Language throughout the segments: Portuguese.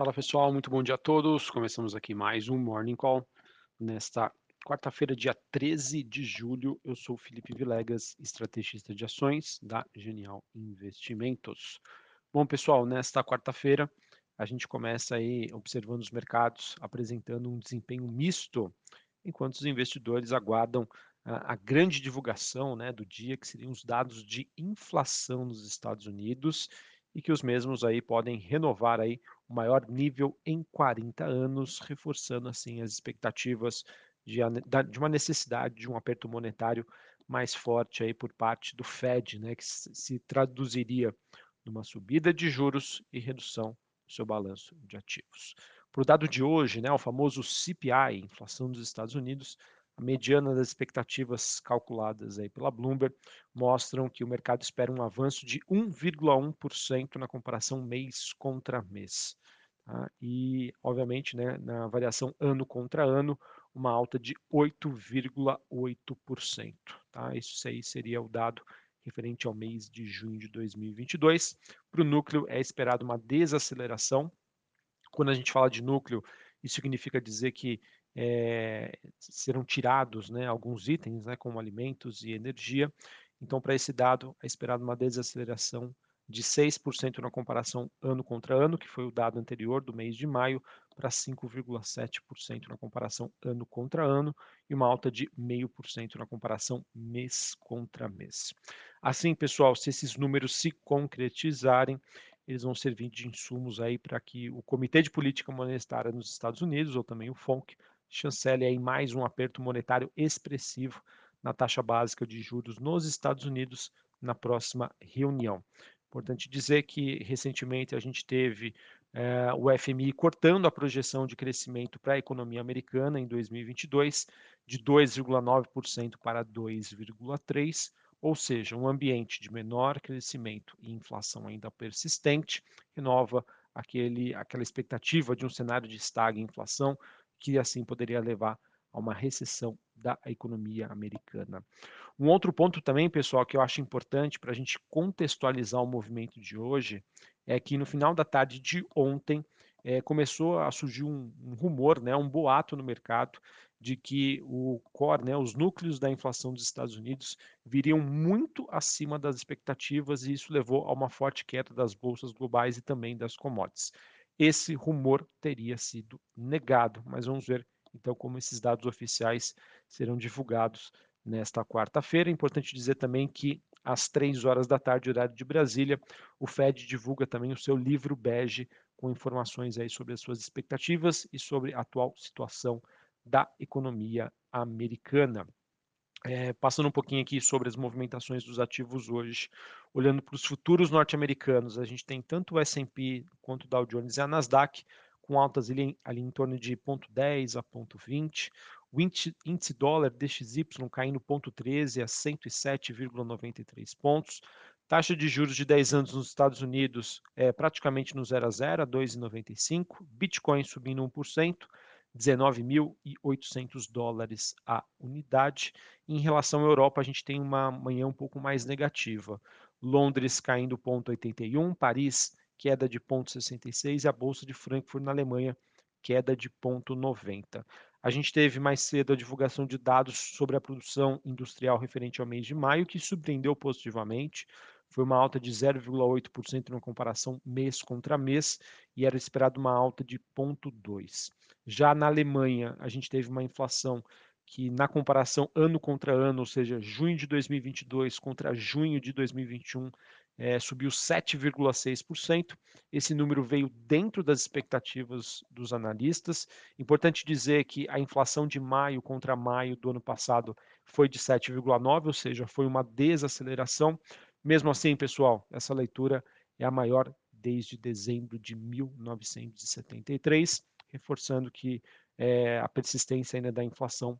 Fala pessoal, muito bom dia a todos. Começamos aqui mais um Morning Call. Nesta quarta-feira, dia 13 de julho, eu sou Felipe Vilegas, estrategista de ações da Genial Investimentos. Bom pessoal, nesta quarta-feira a gente começa aí observando os mercados apresentando um desempenho misto, enquanto os investidores aguardam a, grande divulgação né, do dia, que seriam os dados de inflação nos Estados Unidos e que os mesmos aí podem renovar aí o maior nível em 40 anos, reforçando assim as expectativas de, de uma necessidade de um aperto monetário mais forte aí por parte do Fed, né, que se traduziria numa subida de juros e redução do seu balanço de ativos. Para o dado de hoje, né, o famoso CPI, inflação dos Estados Unidos, a mediana das expectativas calculadas aí pela Bloomberg mostram que o mercado espera um avanço de 1,1% na comparação mês contra mês. Tá? E, obviamente, né, na variação ano contra ano, uma alta de 8,8%. Tá? Isso aí seria o dado referente ao mês de junho de 2022. Para o núcleo, é esperado uma desaceleração. Quando a gente fala de núcleo, isso significa dizer que é, serão tirados né, alguns itens, né, como alimentos e energia. Então, para esse dado, é esperado uma desaceleração de 6% na comparação ano contra ano, que foi o dado anterior do mês de maio, para 5,7% na comparação ano contra ano, e uma alta de 0,5% na comparação mês contra mês. Assim, pessoal, se esses números se concretizarem, eles vão servir de insumos aí para que o Comitê de Política Monetária nos Estados Unidos, ou também o FONC, chancele aí mais um aperto monetário expressivo na taxa básica de juros nos Estados Unidos na próxima reunião. Importante dizer que recentemente a gente teve é, o FMI cortando a projeção de crescimento para a economia americana em 2022 de 2,9% para 2,3%, ou seja, um ambiente de menor crescimento e inflação ainda persistente renova aquele, aquela expectativa de um cenário de estagna inflação que assim poderia levar a uma recessão da economia americana. Um outro ponto também, pessoal, que eu acho importante para a gente contextualizar o movimento de hoje é que no final da tarde de ontem é, começou a surgir um, um, rumor, né, um boato no mercado de que o core, né, os núcleos da inflação dos Estados Unidos viriam muito acima das expectativas e isso levou a uma forte queda das bolsas globais e também das commodities esse rumor teria sido negado. Mas vamos ver então como esses dados oficiais serão divulgados nesta quarta-feira. É importante dizer também que às três horas da tarde, horário de Brasília, o Fed divulga também o seu livro bege com informações aí sobre as suas expectativas e sobre a atual situação da economia americana. É, passando um pouquinho aqui sobre as movimentações dos ativos hoje, olhando para os futuros norte-americanos, a gente tem tanto o S&P quanto o Dow Jones e a Nasdaq com altas ali, ali em torno de 0,10 a 0,20, o índice, dólar DXY caindo 0,13 a 107,93 pontos, taxa de juros de 10 anos nos Estados Unidos é praticamente no 0 a 0, a 2,95, Bitcoin subindo 1%, 19.800 dólares a unidade. Em relação à Europa, a gente tem uma manhã um pouco mais negativa. Londres caindo 0,81, Paris queda de 0,66 e a Bolsa de Frankfurt na Alemanha queda de 0,90. A gente teve mais cedo a divulgação de dados sobre a produção industrial referente ao mês de maio, que surpreendeu positivamente. Foi uma alta de 0,8% na comparação mês contra mês e era esperado uma alta de 0,2%. Já na Alemanha, a gente teve uma inflação que, na comparação ano contra ano, ou seja, junho de 2022 contra junho de 2021, é, subiu 7,6%. Esse número veio dentro das expectativas dos analistas. Importante dizer que a inflação de maio contra maio do ano passado foi de 7,9%, ou seja, foi uma desaceleração. Mesmo assim, pessoal, essa leitura é a maior desde dezembro de 1973 reforçando que é, a persistência ainda da inflação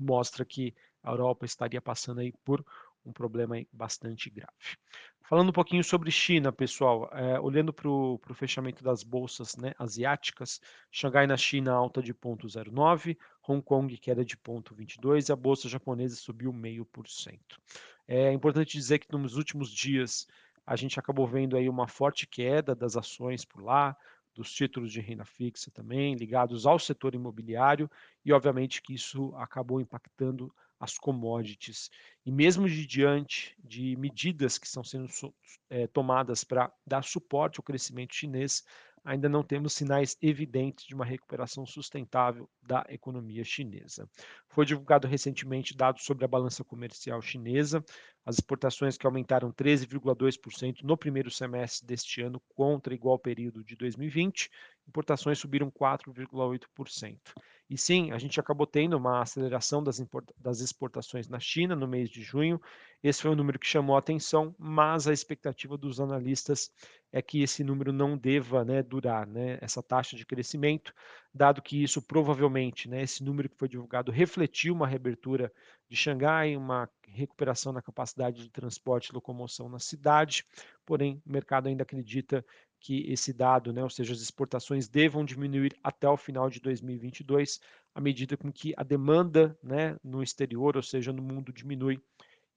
mostra que a Europa estaria passando aí por um problema bastante grave. Falando um pouquinho sobre China, pessoal, é, olhando para o fechamento das bolsas né, asiáticas, Xangai na China alta de 0,09, Hong Kong queda de 0,22 e a bolsa japonesa subiu 0,5%. É importante dizer que nos últimos dias a gente acabou vendo aí uma forte queda das ações por lá, dos títulos de renda fixa também, ligados ao setor imobiliário, e obviamente que isso acabou impactando as commodities. E mesmo de diante de medidas que estão sendo é, tomadas para dar suporte ao crescimento chinês, ainda não temos sinais evidentes de uma recuperação sustentável da economia chinesa. Foi divulgado recentemente dados sobre a balança comercial chinesa, as exportações que aumentaram 13,2% no primeiro semestre deste ano contra igual período de 2020, importações subiram 4,8%. E sim, a gente acabou tendo uma aceleração das, das exportações na China no mês de junho. Esse foi um número que chamou a atenção, mas a expectativa dos analistas é que esse número não deva né, durar, né, essa taxa de crescimento, dado que isso provavelmente, né, esse número que foi divulgado, refletiu uma reabertura de Xangai, uma recuperação na capacidade de transporte e locomoção na cidade, porém o mercado ainda acredita que esse dado, né, ou seja, as exportações devam diminuir até o final de 2022, à medida com que a demanda né, no exterior, ou seja, no mundo, diminui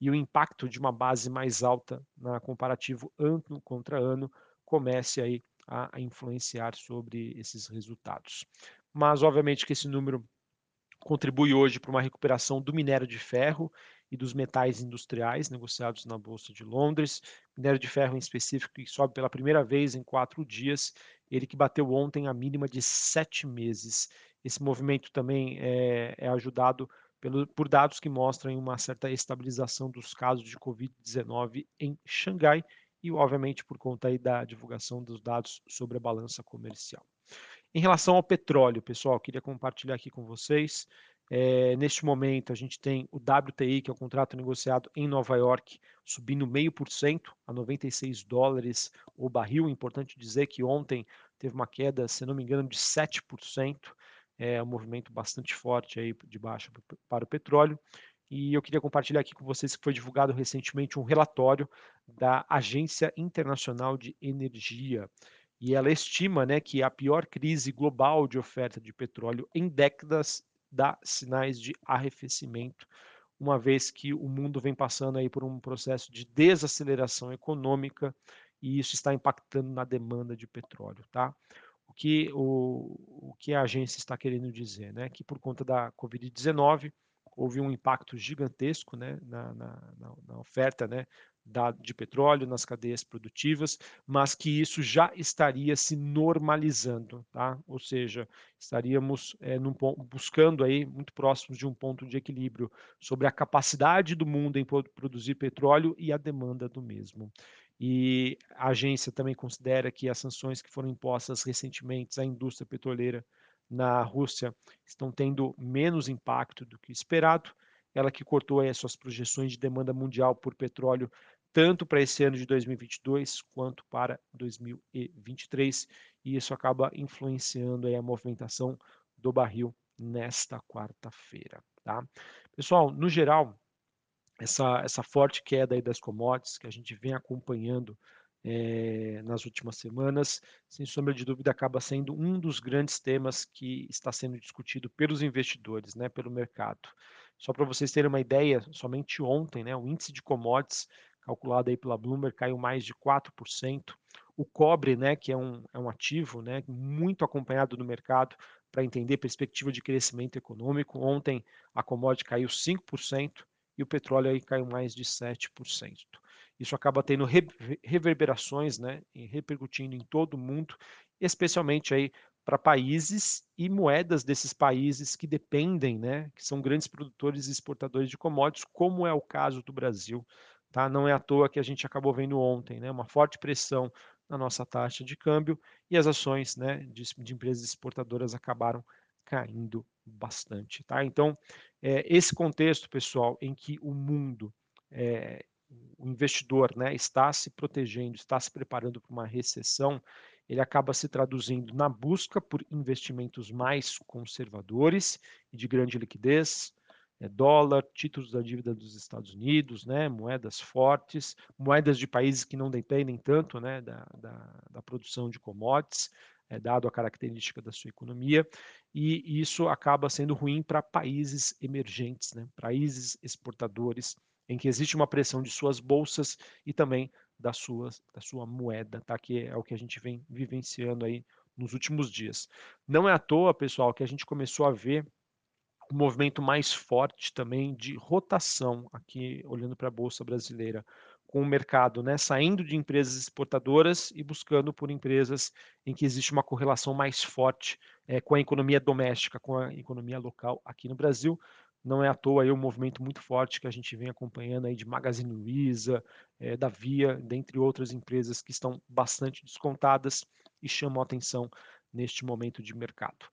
e o impacto de uma base mais alta na comparativo ano contra ano comece aí a, a influenciar sobre esses resultados. Mas, obviamente, que esse número contribui hoje para uma recuperação do minério de ferro e dos metais industriais negociados na Bolsa de Londres. Minério de ferro em específico que sobe pela primeira vez em quatro dias, ele que bateu ontem a mínima de sete meses. Esse movimento também é, é ajudado pelo, por dados que mostram uma certa estabilização dos casos de Covid-19 em Xangai e, obviamente, por conta aí da divulgação dos dados sobre a balança comercial. Em relação ao petróleo, pessoal, queria compartilhar aqui com vocês é, neste momento, a gente tem o WTI, que é o contrato negociado em Nova York, subindo meio por cento a 96 dólares o barril. Importante dizer que ontem teve uma queda, se não me engano, de 7%. É um movimento bastante forte aí de baixa para o petróleo. E eu queria compartilhar aqui com vocês que foi divulgado recentemente um relatório da Agência Internacional de Energia. E ela estima né, que a pior crise global de oferta de petróleo em décadas dá sinais de arrefecimento, uma vez que o mundo vem passando aí por um processo de desaceleração econômica e isso está impactando na demanda de petróleo, tá? O que, o, o que a agência está querendo dizer, né? Que por conta da Covid-19 houve um impacto gigantesco né, na, na, na, oferta né, da, de petróleo nas cadeias produtivas, mas que isso já estaria se normalizando, tá? ou seja, estaríamos é, num, buscando aí muito próximos de um ponto de equilíbrio sobre a capacidade do mundo em produzir petróleo e a demanda do mesmo. E a agência também considera que as sanções que foram impostas recentemente à indústria petroleira na Rússia estão tendo menos impacto do que esperado. Ela que cortou as suas projeções de demanda mundial por petróleo tanto para esse ano de 2022 quanto para 2023, e isso acaba influenciando a movimentação do barril nesta quarta-feira, tá? Pessoal, no geral, essa, essa forte queda das commodities que a gente vem acompanhando é, nas últimas semanas, sem sombra de dúvida, acaba sendo um dos grandes temas que está sendo discutido pelos investidores, né, pelo mercado. Só para vocês terem uma ideia, somente ontem, né, o índice de commodities calculado aí pela Bloomberg, caiu mais de 4%. O cobre, né, que é um, é um ativo né, muito acompanhado no mercado para entender perspectiva de crescimento econômico. Ontem a commodity caiu 5% e o petróleo aí caiu mais de 7%. Isso acaba tendo reverberações, né, e repercutindo em todo o mundo, especialmente aí para países e moedas desses países que dependem, né, que são grandes produtores e exportadores de commodities, como é o caso do Brasil. Tá? Não é à toa que a gente acabou vendo ontem né, uma forte pressão na nossa taxa de câmbio e as ações né, de, de empresas exportadoras acabaram caindo bastante. Tá? Então, é, esse contexto, pessoal, em que o mundo, é, o investidor né, está se protegendo, está se preparando para uma recessão, ele acaba se traduzindo na busca por investimentos mais conservadores e de grande liquidez, dólar, títulos da dívida dos Estados Unidos, né, moedas fortes, moedas de países que não dependem tanto né, da, da, da produção de commodities, é, dado a característica da sua economia, e isso acaba sendo ruim para países emergentes, né, países exportadores, em que existe uma pressão de suas bolsas e também da sua, da sua moeda, tá? que é o que a gente vem vivenciando aí nos últimos dias. Não é à toa, pessoal, que a gente começou a ver um movimento mais forte também de rotação aqui, olhando para a Bolsa Brasileira, com o mercado né, saindo de empresas exportadoras e buscando por empresas em que existe uma correlação mais forte é, com a economia doméstica, com a economia local aqui no Brasil. Não é à toa aí um movimento muito forte que a gente vem acompanhando aí de Magazine Luiza, é, da Via, dentre outras empresas que estão bastante descontadas e chamam a atenção neste momento de mercado.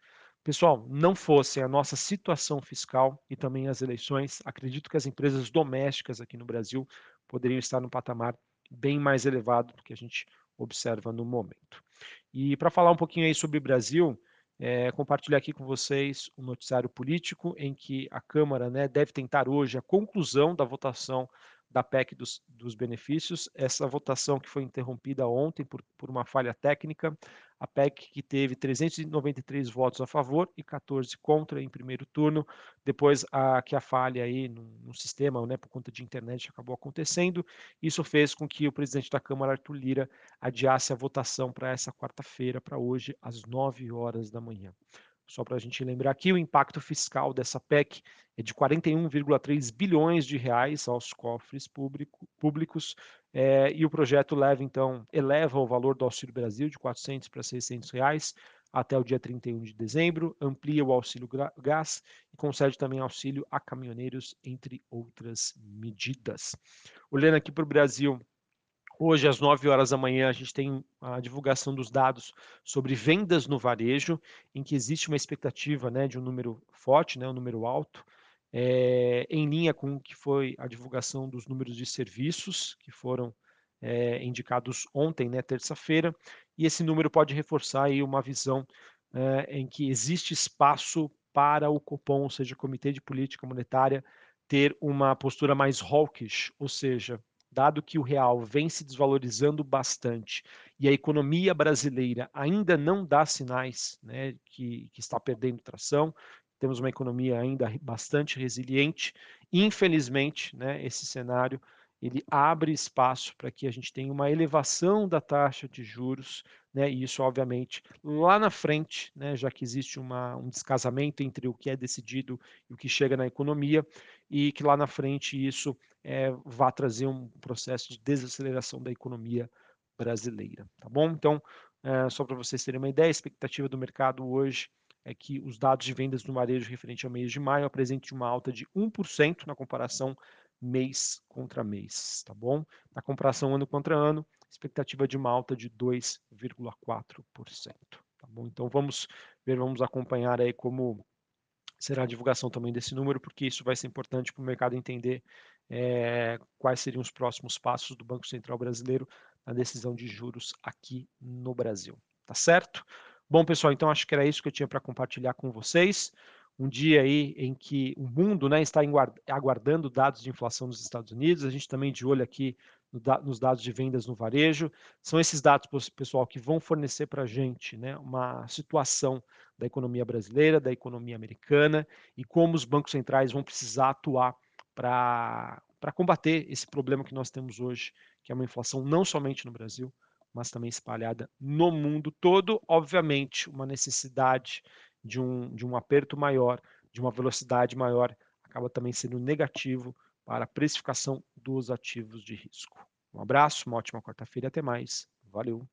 Pessoal, não fosse a nossa situação fiscal e também as eleições, acredito que as empresas domésticas aqui no Brasil poderiam estar num patamar bem mais elevado do que a gente observa no momento. E para falar um pouquinho aí sobre o Brasil, é, compartilhar aqui com vocês um noticiário político em que a Câmara né, deve tentar hoje a conclusão da votação da PEC dos, dos, benefícios, essa votação que foi interrompida ontem por, por uma falha técnica, a PEC que teve 393 votos a favor e 14 contra em primeiro turno, depois a, que a falha aí no, no sistema, né, por conta de internet, acabou acontecendo, isso fez com que o presidente da Câmara, Arthur Lira, adiasse a votação para essa quarta-feira, para hoje, às 9 horas da manhã. Só para a gente lembrar aqui, o impacto fiscal dessa PEC é de 41,3 bilhões de reais aos cofres público, públicos é, e o projeto leva então eleva o valor do Auxílio Brasil de 400 para 600 reais até o dia 31 de dezembro, amplia o auxílio gás e concede também auxílio a caminhoneiros, entre outras medidas. Olhando aqui para o Brasil, Hoje, às 9 horas da manhã, a gente tem a divulgação dos dados sobre vendas no varejo, em que existe uma expectativa né, de um número forte, né, um número alto, é, em linha com o que foi a divulgação dos números de serviços, que foram é, indicados ontem, né, terça-feira, e esse número pode reforçar aí uma visão é, em que existe espaço para o Copom, ou seja, o Comitê de Política Monetária, ter uma postura mais hawkish, ou seja, dado que o real vem se desvalorizando bastante e a economia brasileira ainda não dá sinais né, que, que está perdendo tração, temos uma economia ainda bastante resiliente. Infelizmente, né, esse cenário ele abre espaço para que a gente tenha uma elevação da taxa de juros, né, e isso, obviamente, lá na frente, né, já que existe uma, um descasamento entre o que é decidido e o que chega na economia, e que lá na frente isso é, vá trazer um processo de desaceleração da economia brasileira, tá bom? Então, é, só para vocês terem uma ideia, a expectativa do mercado hoje é que os dados de vendas no varejo referente ao mês de maio apresentem uma alta de 1% na comparação mês contra mês, tá bom? Na comparação ano contra ano, expectativa de uma alta de 2,4%, tá bom? Então vamos ver, vamos acompanhar aí como será a divulgação também desse número, porque isso vai ser importante para o mercado entender é, quais seriam os próximos passos do Banco Central Brasileiro na decisão de juros aqui no Brasil, tá certo? Bom, pessoal, então acho que era isso que eu tinha para compartilhar com vocês um dia aí em que o mundo né, está aguardando dados de inflação nos Estados Unidos, a gente também de olho aqui nos dados de vendas no varejo. São esses dados, pessoal, que vão fornecer para a gente né, uma situação da economia brasileira, da economia americana e como os bancos centrais vão precisar atuar para combater esse problema que nós temos hoje, que é uma inflação não somente no Brasil, mas também espalhada no mundo todo. Obviamente, uma necessidade de um, de um aperto maior, de uma velocidade maior, acaba também sendo negativo para a precificação dos ativos de risco. Um abraço, uma ótima quarta-feira até mais. Valeu!